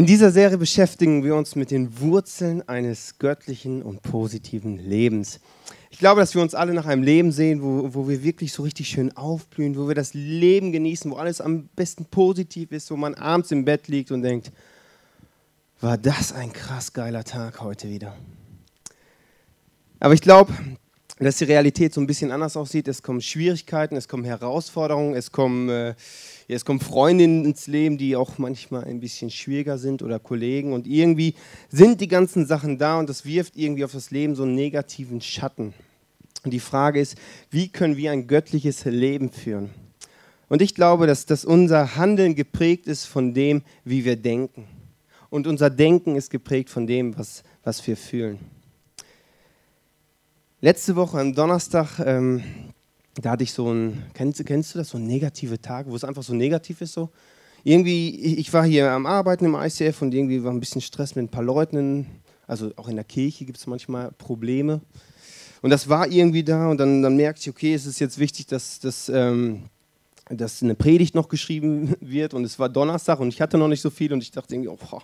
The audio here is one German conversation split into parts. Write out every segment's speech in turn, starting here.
In dieser Serie beschäftigen wir uns mit den Wurzeln eines göttlichen und positiven Lebens. Ich glaube, dass wir uns alle nach einem Leben sehen, wo, wo wir wirklich so richtig schön aufblühen, wo wir das Leben genießen, wo alles am besten positiv ist, wo man abends im Bett liegt und denkt, war das ein krass geiler Tag heute wieder. Aber ich glaube, dass die Realität so ein bisschen anders aussieht. Es kommen Schwierigkeiten, es kommen Herausforderungen, es kommen, äh, es kommen Freundinnen ins Leben, die auch manchmal ein bisschen schwieriger sind oder Kollegen. Und irgendwie sind die ganzen Sachen da und das wirft irgendwie auf das Leben so einen negativen Schatten. Und die Frage ist, wie können wir ein göttliches Leben führen? Und ich glaube, dass, dass unser Handeln geprägt ist von dem, wie wir denken. Und unser Denken ist geprägt von dem, was, was wir fühlen. Letzte Woche am Donnerstag, ähm, da hatte ich so ein, kennst, kennst du das, so negative Tag, wo es einfach so negativ ist so? Irgendwie, ich war hier am Arbeiten im ICF und irgendwie war ein bisschen Stress mit ein paar Leuten, also auch in der Kirche gibt es manchmal Probleme. Und das war irgendwie da und dann, dann merkte ich, okay, es ist jetzt wichtig, dass, dass, ähm, dass eine Predigt noch geschrieben wird und es war Donnerstag und ich hatte noch nicht so viel und ich dachte irgendwie, oh,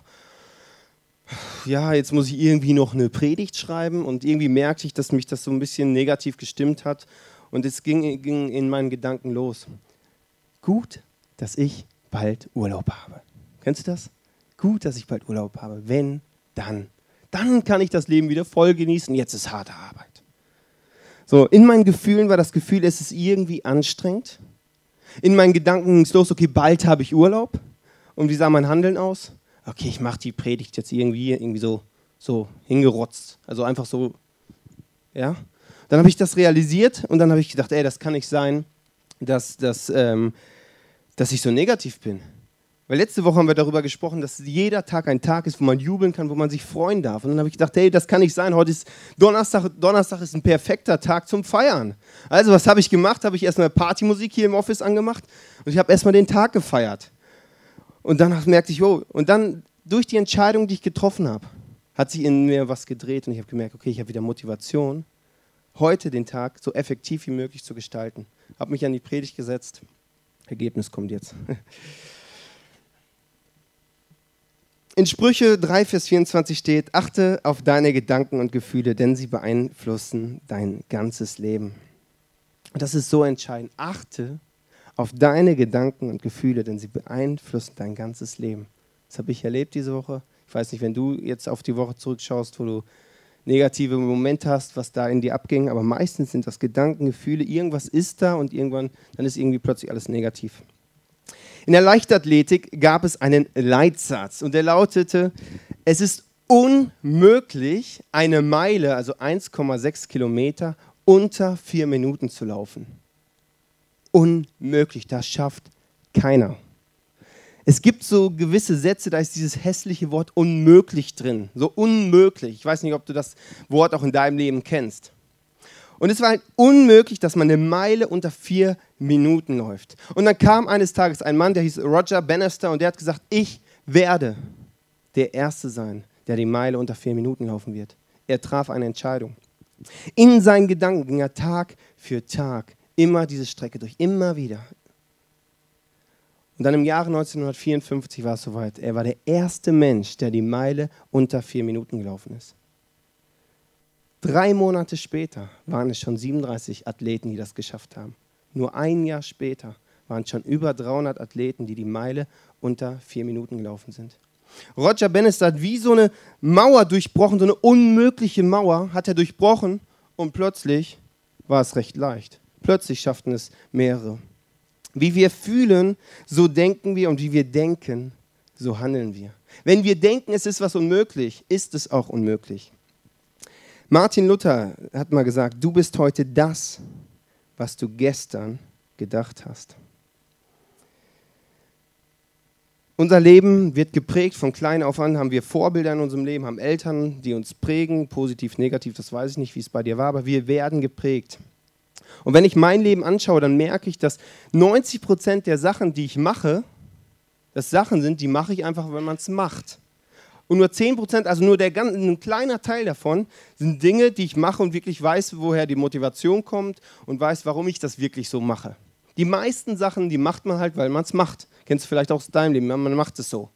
ja, jetzt muss ich irgendwie noch eine Predigt schreiben und irgendwie merkte ich, dass mich das so ein bisschen negativ gestimmt hat und es ging, ging in meinen Gedanken los. Gut, dass ich bald Urlaub habe. Kennst du das? Gut, dass ich bald Urlaub habe. Wenn, dann. Dann kann ich das Leben wieder voll genießen. Jetzt ist harte Arbeit. So, in meinen Gefühlen war das Gefühl, es ist irgendwie anstrengend. In meinen Gedanken ging es los, okay, bald habe ich Urlaub. Und wie sah mein Handeln aus? Okay, ich mache die Predigt jetzt irgendwie, irgendwie so, so hingerotzt. Also einfach so, ja. Dann habe ich das realisiert und dann habe ich gedacht, ey, das kann nicht sein, dass, dass, ähm, dass ich so negativ bin. Weil letzte Woche haben wir darüber gesprochen, dass jeder Tag ein Tag ist, wo man jubeln kann, wo man sich freuen darf. Und dann habe ich gedacht, hey, das kann nicht sein. Heute ist Donnerstag, Donnerstag ist ein perfekter Tag zum Feiern. Also was habe ich gemacht? Habe ich erstmal Partymusik hier im Office angemacht und ich habe erstmal den Tag gefeiert. Und dann merkte ich, oh, und dann durch die Entscheidung, die ich getroffen habe, hat sich in mir was gedreht und ich habe gemerkt, okay, ich habe wieder Motivation, heute den Tag so effektiv wie möglich zu gestalten. Habe mich an die Predigt gesetzt. Ergebnis kommt jetzt. In Sprüche 3, Vers 24 steht, achte auf deine Gedanken und Gefühle, denn sie beeinflussen dein ganzes Leben. Das ist so entscheidend. Achte auf deine Gedanken und Gefühle, denn sie beeinflussen dein ganzes Leben. Das habe ich erlebt diese Woche. Ich weiß nicht, wenn du jetzt auf die Woche zurückschaust, wo du negative Momente hast, was da in dir abging, aber meistens sind das Gedanken, Gefühle, irgendwas ist da und irgendwann, dann ist irgendwie plötzlich alles negativ. In der Leichtathletik gab es einen Leitsatz und der lautete, es ist unmöglich, eine Meile, also 1,6 Kilometer, unter vier Minuten zu laufen unmöglich. Das schafft keiner. Es gibt so gewisse Sätze, da ist dieses hässliche Wort unmöglich drin. So unmöglich. Ich weiß nicht, ob du das Wort auch in deinem Leben kennst. Und es war halt unmöglich, dass man eine Meile unter vier Minuten läuft. Und dann kam eines Tages ein Mann, der hieß Roger Bannister, und der hat gesagt, ich werde der Erste sein, der die Meile unter vier Minuten laufen wird. Er traf eine Entscheidung. In seinen Gedanken ging er Tag für Tag Immer diese Strecke durch, immer wieder. Und dann im Jahre 1954 war es soweit. Er war der erste Mensch, der die Meile unter vier Minuten gelaufen ist. Drei Monate später waren es schon 37 Athleten, die das geschafft haben. Nur ein Jahr später waren es schon über 300 Athleten, die die Meile unter vier Minuten gelaufen sind. Roger Bannister hat wie so eine Mauer durchbrochen, so eine unmögliche Mauer hat er durchbrochen und plötzlich war es recht leicht. Plötzlich schafften es mehrere. Wie wir fühlen, so denken wir und wie wir denken, so handeln wir. Wenn wir denken, es ist was unmöglich, ist es auch unmöglich. Martin Luther hat mal gesagt, du bist heute das, was du gestern gedacht hast. Unser Leben wird geprägt von klein auf an, haben wir Vorbilder in unserem Leben, haben Eltern, die uns prägen, positiv, negativ, das weiß ich nicht, wie es bei dir war, aber wir werden geprägt. Und wenn ich mein Leben anschaue, dann merke ich, dass 90 Prozent der Sachen, die ich mache, das Sachen sind, die mache ich einfach, wenn man es macht. Und nur 10 Prozent, also nur der, ein kleiner Teil davon, sind Dinge, die ich mache und wirklich weiß, woher die Motivation kommt und weiß, warum ich das wirklich so mache. Die meisten Sachen, die macht man halt, weil man es macht. Kennst du vielleicht auch aus deinem Leben, man macht es so.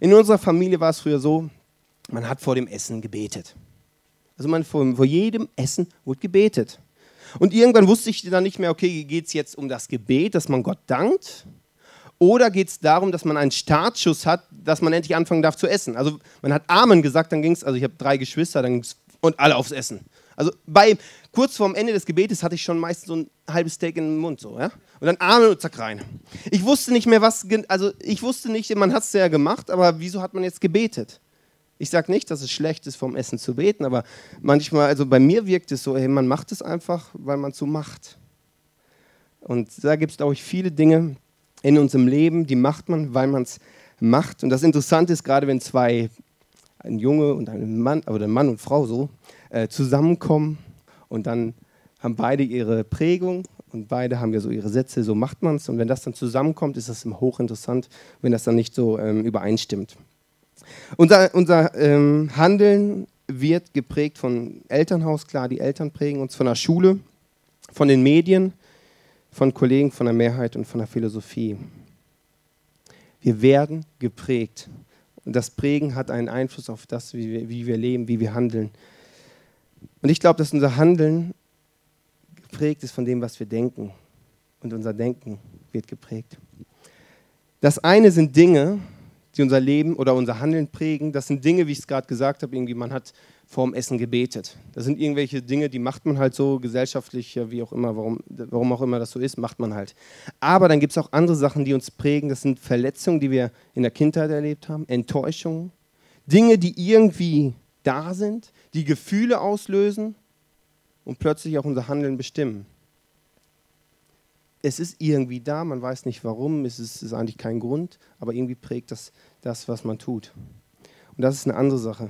In unserer Familie war es früher so, man hat vor dem Essen gebetet. Also man vor, vor jedem Essen wurde gebetet. Und irgendwann wusste ich dann nicht mehr, okay, geht es jetzt um das Gebet, dass man Gott dankt? Oder geht es darum, dass man einen Startschuss hat, dass man endlich anfangen darf zu essen? Also man hat Amen gesagt, dann ging es, also ich habe drei Geschwister, dann ging es und alle aufs Essen. Also bei, kurz vorm Ende des Gebetes hatte ich schon meistens so ein halbes Steak in den Mund, so, ja? Und dann Amen und zack rein. Ich wusste nicht mehr, was, also ich wusste nicht, man hat es ja gemacht, aber wieso hat man jetzt gebetet? Ich sage nicht, dass es schlecht ist, vom Essen zu beten, aber manchmal, also bei mir wirkt es so, hey, man macht es einfach, weil man es so macht. Und da gibt es, glaube ich, viele Dinge in unserem Leben, die macht man, weil man es macht. Und das Interessante ist, gerade wenn zwei, ein Junge und ein Mann, oder ein Mann und Frau so, äh, zusammenkommen und dann haben beide ihre Prägung und beide haben ja so ihre Sätze, so macht man es. Und wenn das dann zusammenkommt, ist das hochinteressant, wenn das dann nicht so ähm, übereinstimmt. Unser, unser ähm, Handeln wird geprägt von Elternhaus, klar, die Eltern prägen uns, von der Schule, von den Medien, von Kollegen, von der Mehrheit und von der Philosophie. Wir werden geprägt. Und das Prägen hat einen Einfluss auf das, wie wir, wie wir leben, wie wir handeln. Und ich glaube, dass unser Handeln geprägt ist von dem, was wir denken. Und unser Denken wird geprägt. Das eine sind Dinge, die unser Leben oder unser Handeln prägen. Das sind Dinge, wie ich es gerade gesagt habe, irgendwie man hat vorm Essen gebetet. Das sind irgendwelche Dinge, die macht man halt so gesellschaftlich, wie auch immer, warum, warum auch immer das so ist, macht man halt. Aber dann gibt es auch andere Sachen, die uns prägen. Das sind Verletzungen, die wir in der Kindheit erlebt haben, Enttäuschungen, Dinge, die irgendwie da sind, die Gefühle auslösen und plötzlich auch unser Handeln bestimmen es ist irgendwie da, man weiß nicht warum, es ist, ist eigentlich kein Grund, aber irgendwie prägt das das, was man tut. Und das ist eine andere Sache.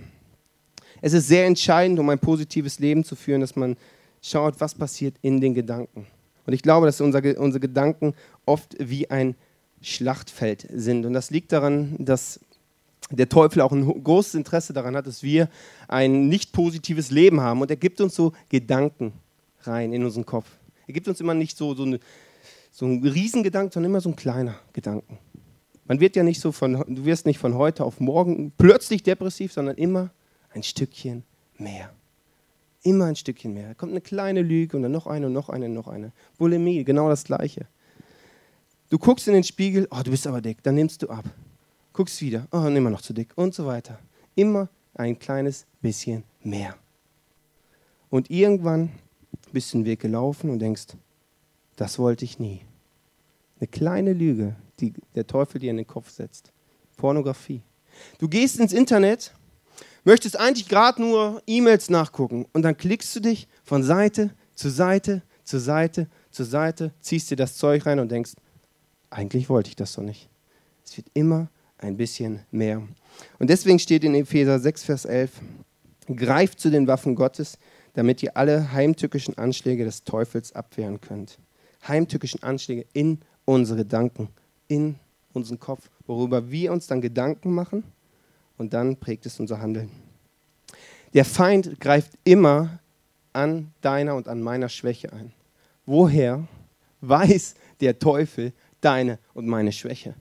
Es ist sehr entscheidend, um ein positives Leben zu führen, dass man schaut, was passiert in den Gedanken. Und ich glaube, dass unser, unsere Gedanken oft wie ein Schlachtfeld sind. Und das liegt daran, dass der Teufel auch ein großes Interesse daran hat, dass wir ein nicht positives Leben haben. Und er gibt uns so Gedanken rein in unseren Kopf. Er gibt uns immer nicht so, so eine so ein Riesengedanke, sondern immer so ein kleiner Gedanken. Man wird ja nicht so von, du wirst nicht von heute auf morgen plötzlich depressiv, sondern immer ein Stückchen mehr. Immer ein Stückchen mehr. Da kommt eine kleine Lüge und dann noch eine und noch eine und noch eine. Bulimie, genau das Gleiche. Du guckst in den Spiegel, oh, du bist aber dick, dann nimmst du ab. Guckst wieder, oh, immer noch zu dick und so weiter. Immer ein kleines bisschen mehr. Und irgendwann bist du den Weg gelaufen und denkst, das wollte ich nie. Eine kleine Lüge, die der Teufel dir in den Kopf setzt. Pornografie. Du gehst ins Internet, möchtest eigentlich gerade nur E-Mails nachgucken und dann klickst du dich von Seite zu Seite zu Seite zu Seite, ziehst dir das Zeug rein und denkst, eigentlich wollte ich das doch nicht. Es wird immer ein bisschen mehr. Und deswegen steht in Epheser 6, Vers 11, greift zu den Waffen Gottes, damit ihr alle heimtückischen Anschläge des Teufels abwehren könnt heimtückischen Anschläge in unsere Gedanken, in unseren Kopf, worüber wir uns dann Gedanken machen und dann prägt es unser Handeln. Der Feind greift immer an deiner und an meiner Schwäche ein. Woher weiß der Teufel deine und meine Schwäche?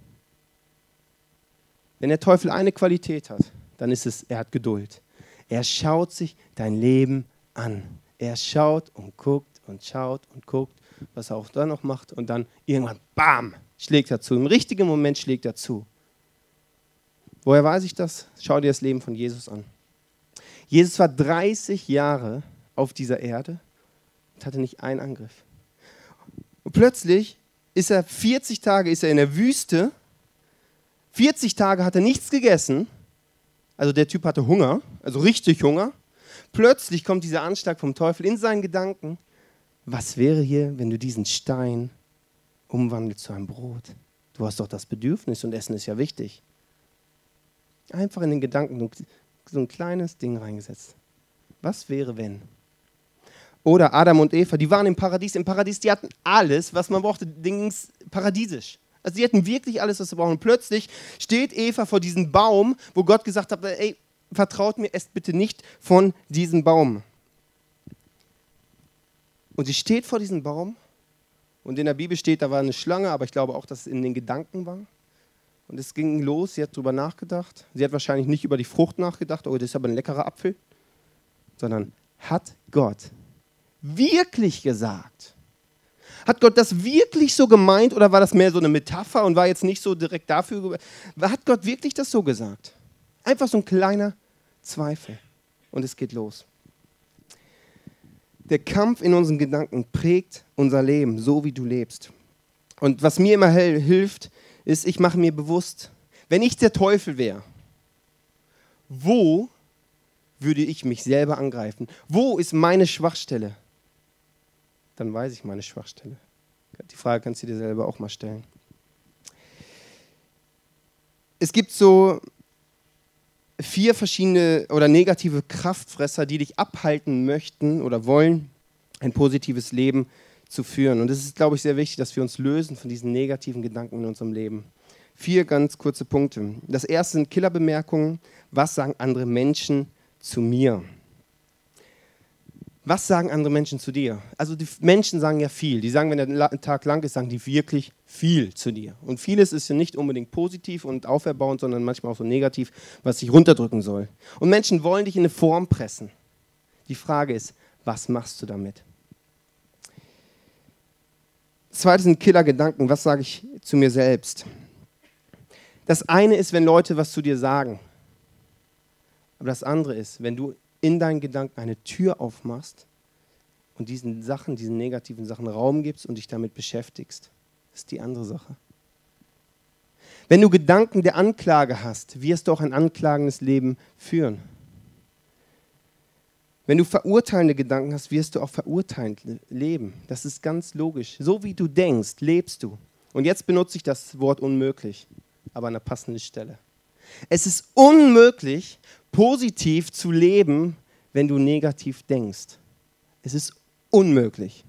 Wenn der Teufel eine Qualität hat, dann ist es, er hat Geduld. Er schaut sich dein Leben an. Er schaut und guckt und schaut und guckt was er auch da noch macht und dann irgendwann, bam, schlägt er zu. Im richtigen Moment schlägt er zu. Woher weiß ich das? Schau dir das Leben von Jesus an. Jesus war 30 Jahre auf dieser Erde und hatte nicht einen Angriff. Und plötzlich ist er 40 Tage ist er in der Wüste. 40 Tage hat er nichts gegessen. Also der Typ hatte Hunger, also richtig Hunger. Plötzlich kommt dieser Anschlag vom Teufel in seinen Gedanken was wäre hier, wenn du diesen Stein umwandelst zu einem Brot? Du hast doch das Bedürfnis und Essen ist ja wichtig. Einfach in den Gedanken so ein kleines Ding reingesetzt. Was wäre, wenn? Oder Adam und Eva, die waren im Paradies. Im Paradies, die hatten alles, was man brauchte, Dings paradiesisch. Also die hatten wirklich alles, was sie brauchen. Und plötzlich steht Eva vor diesem Baum, wo Gott gesagt hat, ey, vertraut mir, esst bitte nicht von diesem Baum. Und sie steht vor diesem Baum und in der Bibel steht, da war eine Schlange, aber ich glaube auch, dass es in den Gedanken war. Und es ging los, sie hat darüber nachgedacht. Sie hat wahrscheinlich nicht über die Frucht nachgedacht, oh, das ist aber ein leckerer Apfel, sondern hat Gott wirklich gesagt? Hat Gott das wirklich so gemeint oder war das mehr so eine Metapher und war jetzt nicht so direkt dafür? Hat Gott wirklich das so gesagt? Einfach so ein kleiner Zweifel. Und es geht los. Der Kampf in unseren Gedanken prägt unser Leben, so wie du lebst. Und was mir immer hilft, ist, ich mache mir bewusst, wenn ich der Teufel wäre, wo würde ich mich selber angreifen? Wo ist meine Schwachstelle? Dann weiß ich meine Schwachstelle. Die Frage kannst du dir selber auch mal stellen. Es gibt so vier verschiedene oder negative Kraftfresser, die dich abhalten möchten oder wollen, ein positives Leben zu führen. Und es ist, glaube ich, sehr wichtig, dass wir uns lösen von diesen negativen Gedanken in unserem Leben. Vier ganz kurze Punkte. Das erste sind Killerbemerkungen. Was sagen andere Menschen zu mir? Was sagen andere Menschen zu dir? Also die Menschen sagen ja viel. Die sagen, wenn der Tag lang ist, sagen die wirklich viel zu dir. Und vieles ist ja nicht unbedingt positiv und auferbauend, sondern manchmal auch so negativ, was sich runterdrücken soll. Und Menschen wollen dich in eine Form pressen. Die Frage ist, was machst du damit? Zweites sind Killergedanken. Was sage ich zu mir selbst? Das eine ist, wenn Leute was zu dir sagen. Aber das andere ist, wenn du in deinen Gedanken eine Tür aufmachst und diesen Sachen, diesen negativen Sachen Raum gibst und dich damit beschäftigst. Das ist die andere Sache. Wenn du Gedanken der Anklage hast, wirst du auch ein anklagendes Leben führen. Wenn du verurteilende Gedanken hast, wirst du auch verurteilend leben. Das ist ganz logisch. So wie du denkst, lebst du. Und jetzt benutze ich das Wort unmöglich, aber an der passenden Stelle. Es ist unmöglich, positiv zu leben, wenn du negativ denkst. Es ist unmöglich.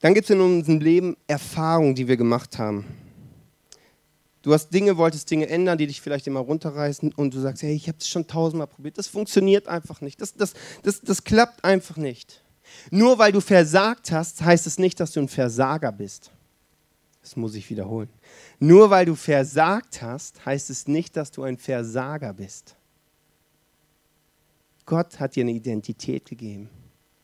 Dann gibt es in unserem Leben Erfahrungen, die wir gemacht haben. Du hast Dinge, wolltest Dinge ändern, die dich vielleicht immer runterreißen und du sagst, hey, ich habe es schon tausendmal probiert, das funktioniert einfach nicht, das, das, das, das klappt einfach nicht. Nur weil du versagt hast, heißt es nicht, dass du ein Versager bist. Das muss ich wiederholen. Nur weil du versagt hast, heißt es nicht, dass du ein Versager bist. Gott hat dir eine Identität gegeben.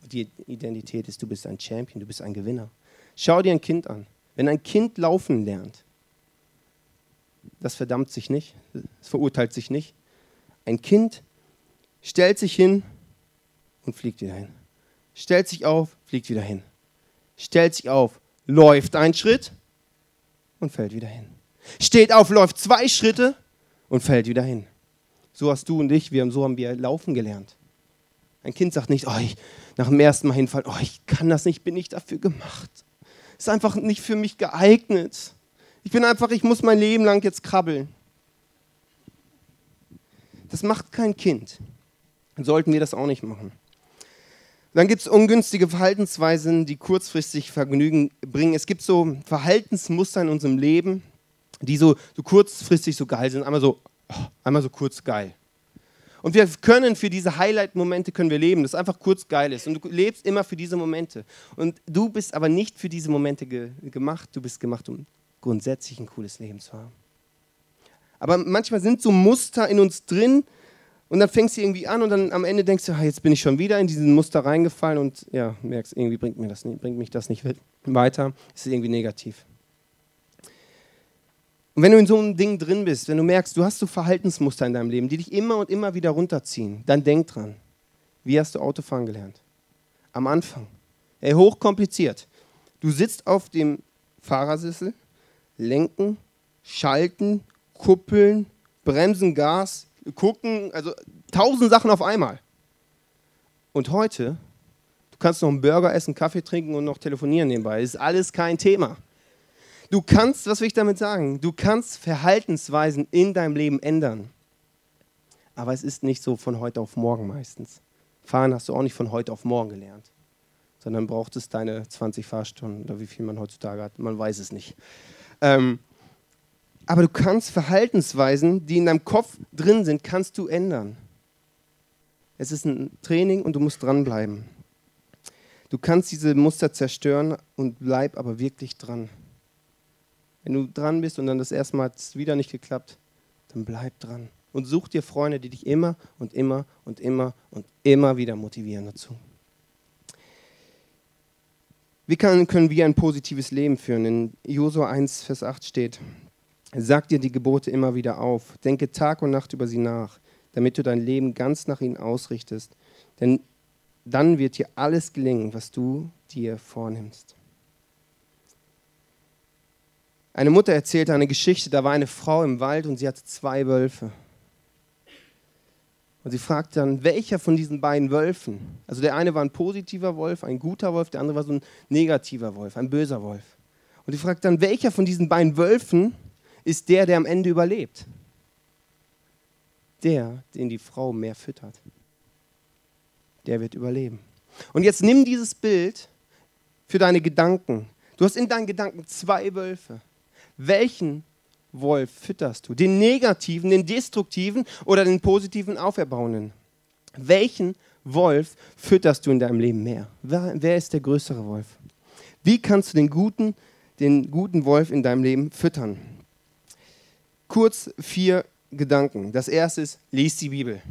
Die Identität ist, du bist ein Champion, du bist ein Gewinner. Schau dir ein Kind an. Wenn ein Kind laufen lernt, das verdammt sich nicht, es verurteilt sich nicht. Ein Kind stellt sich hin und fliegt wieder hin. Stellt sich auf, fliegt wieder hin. Stellt sich auf, läuft einen Schritt, und fällt wieder hin. Steht auf, läuft zwei Schritte und fällt wieder hin. So hast du und ich, wir haben, so haben wir laufen gelernt. Ein Kind sagt nicht, oh, ich, nach dem ersten Mal hinfallen, oh, ich kann das nicht, bin nicht dafür gemacht. Ist einfach nicht für mich geeignet. Ich bin einfach, ich muss mein Leben lang jetzt krabbeln. Das macht kein Kind. Dann sollten wir das auch nicht machen. Dann gibt es ungünstige Verhaltensweisen, die kurzfristig Vergnügen bringen. Es gibt so Verhaltensmuster in unserem Leben, die so, so kurzfristig so geil sind. Einmal so, oh, einmal so kurz geil. Und wir können für diese Highlight-Momente können wir leben, das einfach kurz geil ist. Und du lebst immer für diese Momente. Und du bist aber nicht für diese Momente ge gemacht. Du bist gemacht, um grundsätzlich ein cooles Leben zu haben. Aber manchmal sind so Muster in uns drin, und dann fängst du irgendwie an und dann am Ende denkst du, jetzt bin ich schon wieder in diesen Muster reingefallen und ja, merkst, irgendwie bringt, mir das bringt mich das nicht weiter. Es ist irgendwie negativ. Und wenn du in so einem Ding drin bist, wenn du merkst, du hast so Verhaltensmuster in deinem Leben, die dich immer und immer wieder runterziehen, dann denk dran. Wie hast du Autofahren gelernt? Am Anfang. Ey, hochkompliziert. Du sitzt auf dem Fahrersessel, lenken, schalten, kuppeln, bremsen, Gas, gucken, also tausend Sachen auf einmal. Und heute, du kannst noch einen Burger essen, Kaffee trinken und noch telefonieren nebenbei. Ist alles kein Thema. Du kannst, was will ich damit sagen? Du kannst Verhaltensweisen in deinem Leben ändern. Aber es ist nicht so von heute auf morgen meistens. Fahren hast du auch nicht von heute auf morgen gelernt, sondern braucht es deine 20 Fahrstunden oder wie viel man heutzutage hat. Man weiß es nicht. Ähm, aber du kannst Verhaltensweisen, die in deinem Kopf drin sind, kannst du ändern. Es ist ein Training und du musst dranbleiben. Du kannst diese Muster zerstören und bleib aber wirklich dran. Wenn du dran bist und dann das erste Mal wieder nicht geklappt, dann bleib dran. Und such dir Freunde, die dich immer und immer und immer und immer wieder motivieren dazu. Wie können wir ein positives Leben führen? In Josua 1, Vers 8 steht, Sag dir die Gebote immer wieder auf, denke Tag und Nacht über sie nach, damit du dein Leben ganz nach ihnen ausrichtest. Denn dann wird dir alles gelingen, was du dir vornimmst. Eine Mutter erzählte eine Geschichte, da war eine Frau im Wald und sie hatte zwei Wölfe. Und sie fragte dann, welcher von diesen beiden Wölfen, also der eine war ein positiver Wolf, ein guter Wolf, der andere war so ein negativer Wolf, ein böser Wolf. Und sie fragte dann, welcher von diesen beiden Wölfen ist der, der am Ende überlebt? Der, den die Frau mehr füttert. Der wird überleben. Und jetzt nimm dieses Bild für deine Gedanken. Du hast in deinen Gedanken zwei Wölfe. Welchen Wolf fütterst du? Den negativen, den destruktiven oder den positiven, auferbauenden? Welchen Wolf fütterst du in deinem Leben mehr? Wer, wer, ist der größere Wolf? Wie kannst du den guten, den guten Wolf in deinem Leben füttern? Kurz vier Gedanken. Das erste ist, lies die Bibel.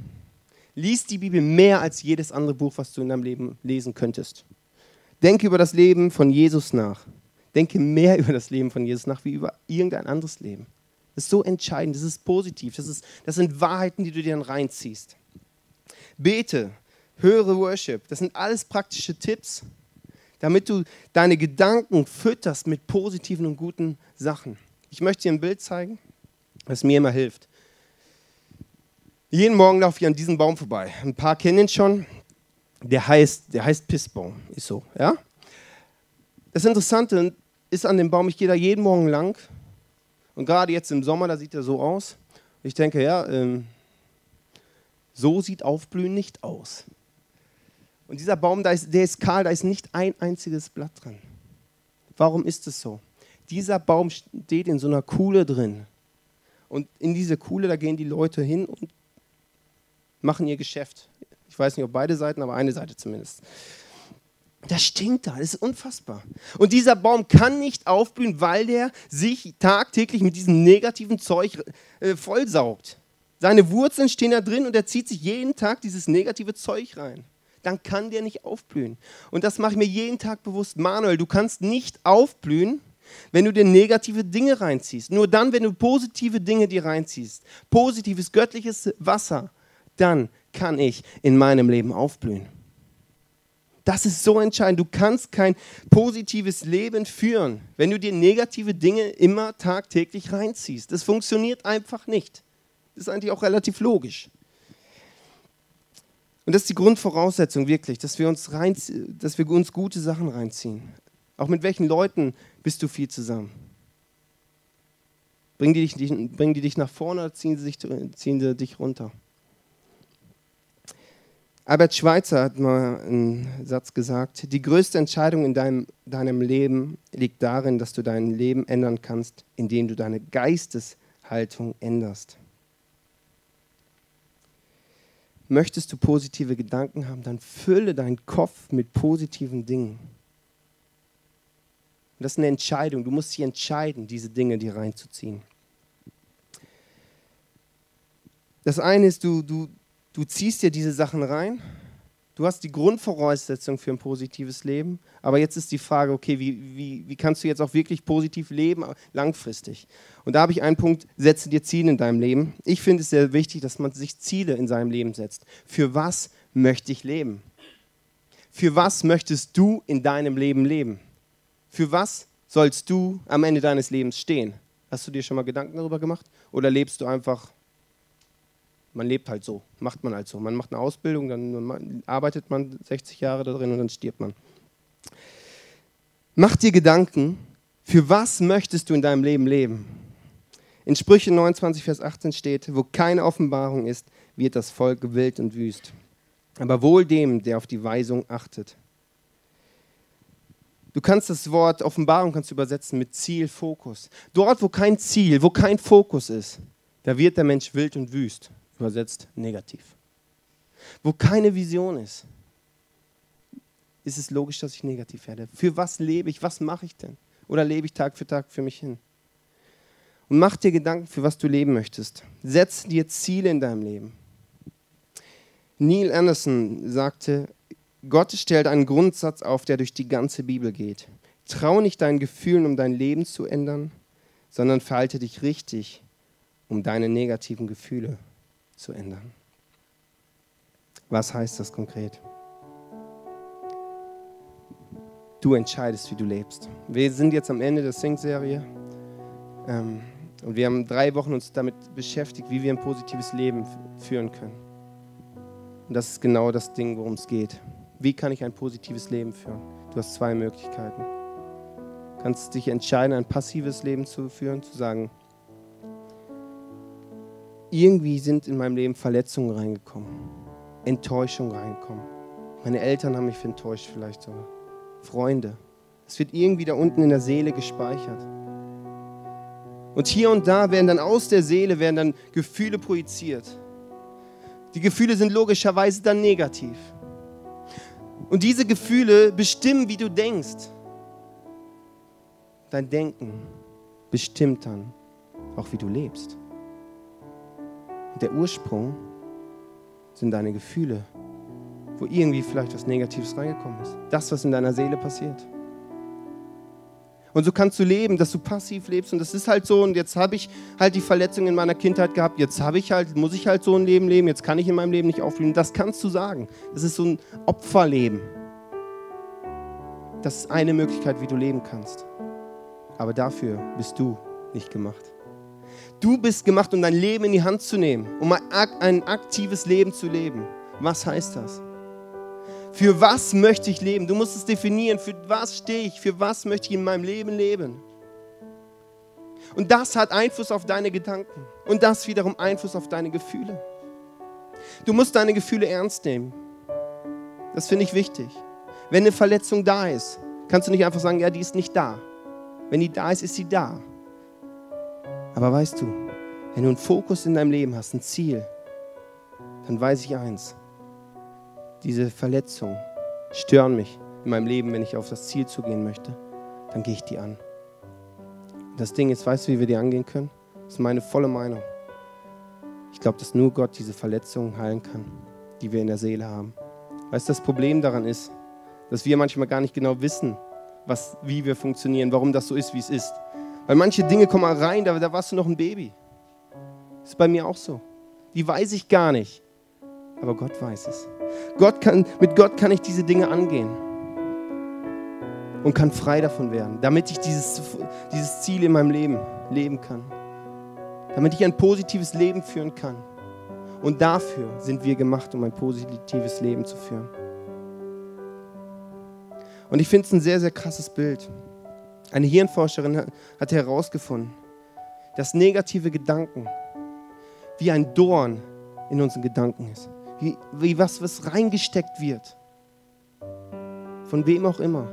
Lies die Bibel mehr als jedes andere Buch, was du in deinem Leben lesen könntest. Denke über das Leben von Jesus nach. Denke mehr über das Leben von Jesus nach wie über irgendein anderes Leben. Das ist so entscheidend, das ist positiv, das, ist, das sind Wahrheiten, die du dir dann reinziehst. Bete, höre Worship, das sind alles praktische Tipps, damit du deine Gedanken fütterst mit positiven und guten Sachen. Ich möchte dir ein Bild zeigen, das mir immer hilft. Jeden Morgen laufe ich an diesem Baum vorbei. Ein paar kennen ihn schon. Der heißt, der heißt Pissbaum, ist so, ja? Das Interessante ist an dem Baum, ich gehe da jeden Morgen lang und gerade jetzt im Sommer, da sieht er so aus. Ich denke, ja, ähm, so sieht Aufblühen nicht aus. Und dieser Baum, ist, der ist kahl, da ist nicht ein einziges Blatt dran. Warum ist es so? Dieser Baum steht in so einer Kuhle drin. Und in diese Kuhle, da gehen die Leute hin und machen ihr Geschäft. Ich weiß nicht, ob beide Seiten, aber eine Seite zumindest. Das stinkt da, das ist unfassbar. Und dieser Baum kann nicht aufblühen, weil der sich tagtäglich mit diesem negativen Zeug äh, vollsaugt. Seine Wurzeln stehen da drin und er zieht sich jeden Tag dieses negative Zeug rein. Dann kann der nicht aufblühen. Und das mache ich mir jeden Tag bewusst. Manuel, du kannst nicht aufblühen, wenn du dir negative Dinge reinziehst. Nur dann, wenn du positive Dinge dir reinziehst, positives göttliches Wasser, dann kann ich in meinem Leben aufblühen. Das ist so entscheidend. Du kannst kein positives Leben führen, wenn du dir negative Dinge immer tagtäglich reinziehst. Das funktioniert einfach nicht. Das ist eigentlich auch relativ logisch. Und das ist die Grundvoraussetzung wirklich, dass wir uns, rein, dass wir uns gute Sachen reinziehen. Auch mit welchen Leuten bist du viel zusammen? Bringen die dich, bringen die dich nach vorne oder ziehen sie, sich, ziehen sie dich runter? Albert Schweitzer hat mal einen Satz gesagt, die größte Entscheidung in deinem, deinem Leben liegt darin, dass du dein Leben ändern kannst, indem du deine Geisteshaltung änderst. Möchtest du positive Gedanken haben, dann fülle deinen Kopf mit positiven Dingen. Und das ist eine Entscheidung. Du musst dich entscheiden, diese Dinge dir reinzuziehen. Das eine ist, du, du, du ziehst dir diese Sachen rein. Du hast die Grundvoraussetzung für ein positives Leben. Aber jetzt ist die Frage, okay, wie, wie, wie kannst du jetzt auch wirklich positiv leben, langfristig? Und da habe ich einen Punkt, setze dir Ziele in deinem Leben. Ich finde es sehr wichtig, dass man sich Ziele in seinem Leben setzt. Für was möchte ich leben? Für was möchtest du in deinem Leben leben? Für was sollst du am Ende deines Lebens stehen? Hast du dir schon mal Gedanken darüber gemacht? Oder lebst du einfach man lebt halt so, macht man halt so. Man macht eine Ausbildung, dann arbeitet man 60 Jahre da drin und dann stirbt man. Mach dir Gedanken, für was möchtest du in deinem Leben leben? In Sprüche 29, Vers 18 steht, wo keine Offenbarung ist, wird das Volk wild und wüst. Aber wohl dem, der auf die Weisung achtet. Du kannst das Wort Offenbarung kannst übersetzen mit Ziel, Fokus. Dort, wo kein Ziel, wo kein Fokus ist, da wird der Mensch wild und wüst übersetzt negativ. Wo keine Vision ist, ist es logisch, dass ich negativ werde. Für was lebe ich? Was mache ich denn? Oder lebe ich Tag für Tag für mich hin? Und mach dir Gedanken, für was du leben möchtest. Setz dir Ziele in deinem Leben. Neil Anderson sagte, Gott stellt einen Grundsatz auf, der durch die ganze Bibel geht. Trau nicht deinen Gefühlen, um dein Leben zu ändern, sondern verhalte dich richtig, um deine negativen Gefühle zu ändern. Was heißt das konkret? Du entscheidest, wie du lebst. Wir sind jetzt am Ende der Sing-Serie ähm, und wir haben drei Wochen uns damit beschäftigt, wie wir ein positives Leben führen können. Und das ist genau das Ding, worum es geht. Wie kann ich ein positives Leben führen? Du hast zwei Möglichkeiten. Du kannst dich entscheiden, ein passives Leben zu führen, zu sagen, irgendwie sind in meinem Leben Verletzungen reingekommen, Enttäuschung reingekommen. Meine Eltern haben mich enttäuscht vielleicht sogar. Freunde. Es wird irgendwie da unten in der Seele gespeichert. Und hier und da werden dann aus der Seele werden dann Gefühle projiziert. Die Gefühle sind logischerweise dann negativ. Und diese Gefühle bestimmen, wie du denkst. Dein Denken bestimmt dann auch, wie du lebst. Und der Ursprung sind deine Gefühle, wo irgendwie vielleicht was Negatives reingekommen ist. Das, was in deiner Seele passiert. Und so kannst du leben, dass du passiv lebst. Und das ist halt so. Und jetzt habe ich halt die Verletzung in meiner Kindheit gehabt. Jetzt habe ich halt, muss ich halt so ein Leben leben. Jetzt kann ich in meinem Leben nicht aufblühen. Das kannst du sagen. Das ist so ein Opferleben. Das ist eine Möglichkeit, wie du leben kannst. Aber dafür bist du nicht gemacht. Du bist gemacht, um dein Leben in die Hand zu nehmen, um ein aktives Leben zu leben. Was heißt das? Für was möchte ich leben? Du musst es definieren. Für was stehe ich? Für was möchte ich in meinem Leben leben? Und das hat Einfluss auf deine Gedanken. Und das wiederum Einfluss auf deine Gefühle. Du musst deine Gefühle ernst nehmen. Das finde ich wichtig. Wenn eine Verletzung da ist, kannst du nicht einfach sagen, ja, die ist nicht da. Wenn die da ist, ist sie da. Aber weißt du, wenn du einen Fokus in deinem Leben hast, ein Ziel, dann weiß ich eins, diese Verletzungen stören mich in meinem Leben, wenn ich auf das Ziel zugehen möchte, dann gehe ich die an. Das Ding ist, weißt du, wie wir die angehen können? Das ist meine volle Meinung. Ich glaube, dass nur Gott diese Verletzungen heilen kann, die wir in der Seele haben. Weißt du, das Problem daran ist, dass wir manchmal gar nicht genau wissen, was, wie wir funktionieren, warum das so ist, wie es ist. Weil manche Dinge kommen rein, da, da warst du noch ein Baby. Das ist bei mir auch so. Die weiß ich gar nicht. Aber Gott weiß es. Gott kann, mit Gott kann ich diese Dinge angehen und kann frei davon werden, damit ich dieses, dieses Ziel in meinem Leben leben kann. Damit ich ein positives Leben führen kann. Und dafür sind wir gemacht, um ein positives Leben zu führen. Und ich finde es ein sehr, sehr krasses Bild. Eine Hirnforscherin hat herausgefunden, dass negative Gedanken wie ein Dorn in unseren Gedanken ist wie, wie was, was reingesteckt wird. Von wem auch immer.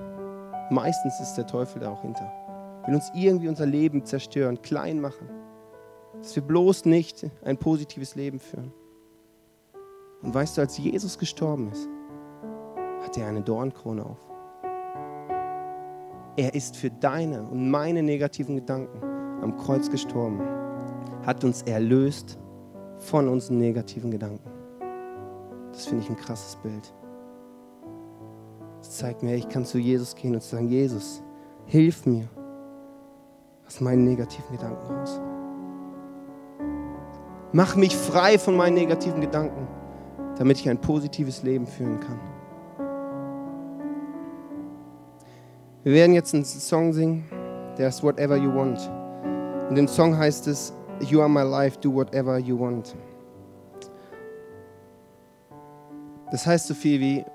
Meistens ist der Teufel da auch hinter. Will uns irgendwie unser Leben zerstören, klein machen. Dass wir bloß nicht ein positives Leben führen. Und weißt du, als Jesus gestorben ist, hatte er eine Dornkrone auf. Er ist für deine und meine negativen Gedanken am Kreuz gestorben, hat uns erlöst von unseren negativen Gedanken. Das finde ich ein krasses Bild. Das zeigt mir, ich kann zu Jesus gehen und sagen, Jesus, hilf mir aus meinen negativen Gedanken raus. Mach mich frei von meinen negativen Gedanken, damit ich ein positives Leben führen kann. Wir werden jetzt einen Song singen, der ist Whatever You Want. In dem Song heißt es, You are my life, do whatever you want. Das heißt so viel wie,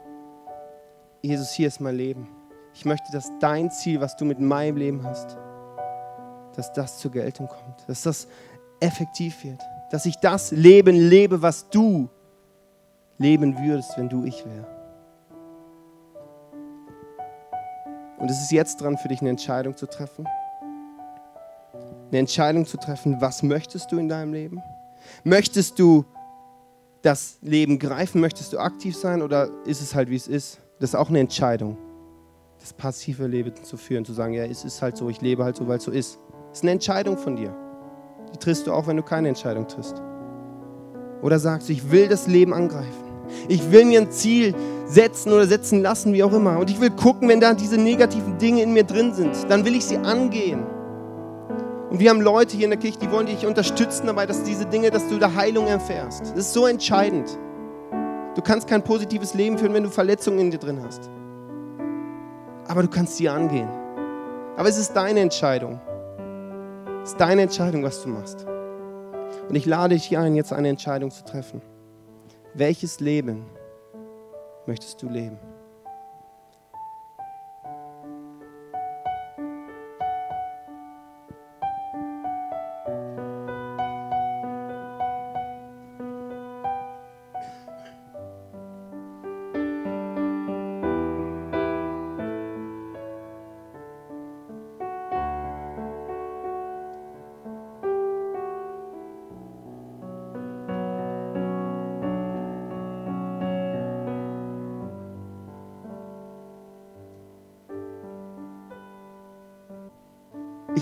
Jesus, hier ist mein Leben. Ich möchte, dass dein Ziel, was du mit meinem Leben hast, dass das zur Geltung kommt, dass das effektiv wird, dass ich das Leben lebe, was du leben würdest, wenn du ich wär. Und es ist jetzt dran für dich, eine Entscheidung zu treffen. Eine Entscheidung zu treffen, was möchtest du in deinem Leben? Möchtest du das Leben greifen? Möchtest du aktiv sein oder ist es halt, wie es ist? Das ist auch eine Entscheidung, das passive Leben zu führen, zu sagen, ja, es ist halt so, ich lebe halt so, weil es so ist. Das ist eine Entscheidung von dir. Die triffst du auch, wenn du keine Entscheidung triffst. Oder sagst du, ich will das Leben angreifen. Ich will mir ein Ziel setzen oder setzen lassen, wie auch immer. Und ich will gucken, wenn da diese negativen Dinge in mir drin sind, dann will ich sie angehen. Und wir haben Leute hier in der Kirche, die wollen dich unterstützen dabei, dass diese Dinge, dass du da Heilung erfährst. Das ist so entscheidend. Du kannst kein positives Leben führen, wenn du Verletzungen in dir drin hast. Aber du kannst sie angehen. Aber es ist deine Entscheidung. Es ist deine Entscheidung, was du machst. Und ich lade dich ein, jetzt eine Entscheidung zu treffen. Welches Leben möchtest du leben?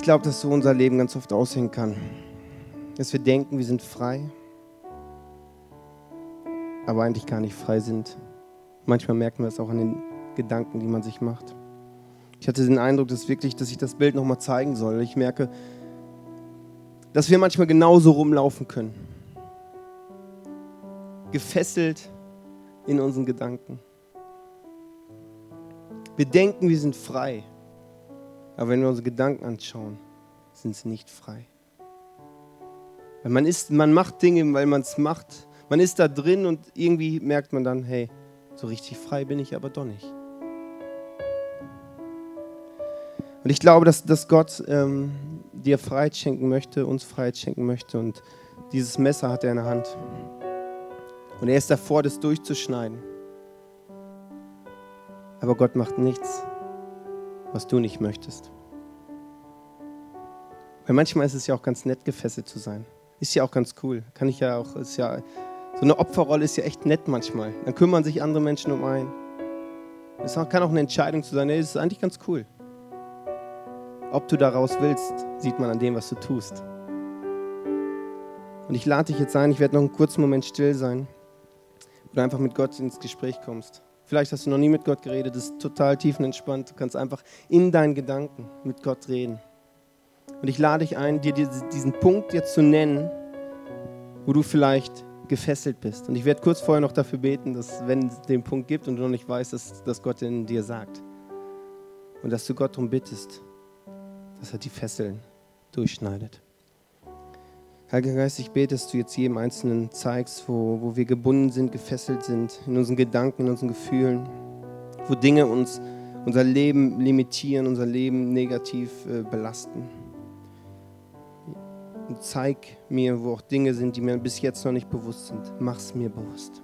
Ich glaube, dass so unser Leben ganz oft aussehen kann. Dass wir denken, wir sind frei, aber eigentlich gar nicht frei sind. Manchmal merken wir es auch an den Gedanken, die man sich macht. Ich hatte den Eindruck, dass wirklich, dass ich das Bild nochmal zeigen soll. Ich merke, dass wir manchmal genauso rumlaufen können. Gefesselt in unseren Gedanken. Wir denken, wir sind frei. Aber wenn wir unsere Gedanken anschauen, sind sie nicht frei. Weil man, ist, man macht Dinge, weil man es macht. Man ist da drin und irgendwie merkt man dann, hey, so richtig frei bin ich aber doch nicht. Und ich glaube, dass, dass Gott ähm, dir Freiheit schenken möchte, uns Freiheit schenken möchte. Und dieses Messer hat er in der Hand. Und er ist davor, das durchzuschneiden. Aber Gott macht nichts, was du nicht möchtest. Weil manchmal ist es ja auch ganz nett, gefesselt zu sein. Ist ja auch ganz cool. Kann ich ja auch, ist ja, so eine Opferrolle ist ja echt nett manchmal. Dann kümmern sich andere Menschen um einen. Es kann auch eine Entscheidung zu sein, nee, das ist eigentlich ganz cool. Ob du daraus willst, sieht man an dem, was du tust. Und ich lade dich jetzt ein, ich werde noch einen kurzen Moment still sein, wo du einfach mit Gott ins Gespräch kommst. Vielleicht hast du noch nie mit Gott geredet, das ist total tiefenentspannt. Du kannst einfach in deinen Gedanken mit Gott reden. Und ich lade dich ein, dir diesen Punkt jetzt zu nennen, wo du vielleicht gefesselt bist. Und ich werde kurz vorher noch dafür beten, dass wenn es den Punkt gibt und du noch nicht weißt, dass, dass Gott in dir sagt. Und dass du Gott darum bittest, dass er die Fesseln durchschneidet. Heiliger Geist, ich bete, dass du jetzt jedem Einzelnen zeigst, wo, wo wir gebunden sind, gefesselt sind, in unseren Gedanken, in unseren Gefühlen, wo Dinge uns, unser Leben limitieren, unser Leben negativ äh, belasten. Und zeig mir, wo auch Dinge sind, die mir bis jetzt noch nicht bewusst sind. Mach's mir bewusst.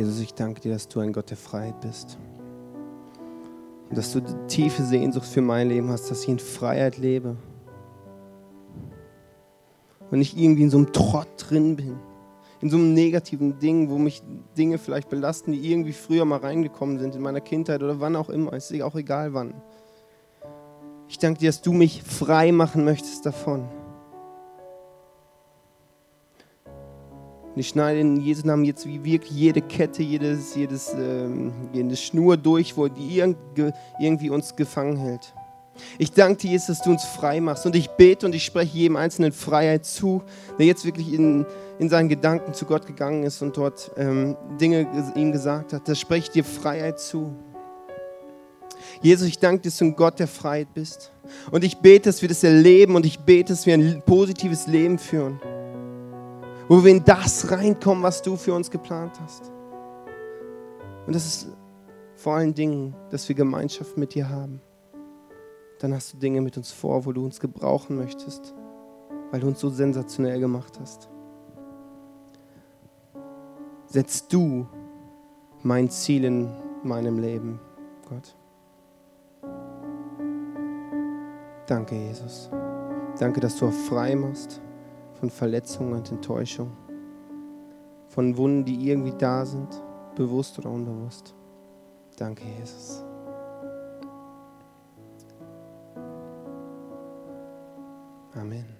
Jesus, ich danke dir, dass du ein Gott der Freiheit bist. Und dass du die tiefe Sehnsucht für mein Leben hast, dass ich in Freiheit lebe. Und nicht irgendwie in so einem Trott drin bin. In so einem negativen Ding, wo mich Dinge vielleicht belasten, die irgendwie früher mal reingekommen sind in meiner Kindheit oder wann auch immer. Ist auch egal wann. Ich danke dir, dass du mich frei machen möchtest davon. Ich schneide in Jesu Namen jetzt wie wirklich jede Kette, jedes, jedes, ähm, jede Schnur durch, wo die irgendwie uns gefangen hält. Ich danke dir, Jesus, dass du uns frei machst. Und ich bete und ich spreche jedem Einzelnen Freiheit zu, der jetzt wirklich in, in seinen Gedanken zu Gott gegangen ist und dort ähm, Dinge ihm gesagt hat. Da spreche ich dir Freiheit zu. Jesus, ich danke dir, dass du ein Gott der Freiheit bist. Und ich bete, dass wir das erleben und ich bete, dass wir ein positives Leben führen wo wir in das reinkommen, was du für uns geplant hast. Und das ist vor allen Dingen, dass wir Gemeinschaft mit dir haben. dann hast du Dinge mit uns vor, wo du uns gebrauchen möchtest, weil du uns so sensationell gemacht hast. Setz du mein Ziel in meinem Leben, Gott. Danke, Jesus. Danke, dass du auch frei machst von Verletzungen und Enttäuschung, von Wunden, die irgendwie da sind, bewusst oder unbewusst. Danke, Jesus. Amen.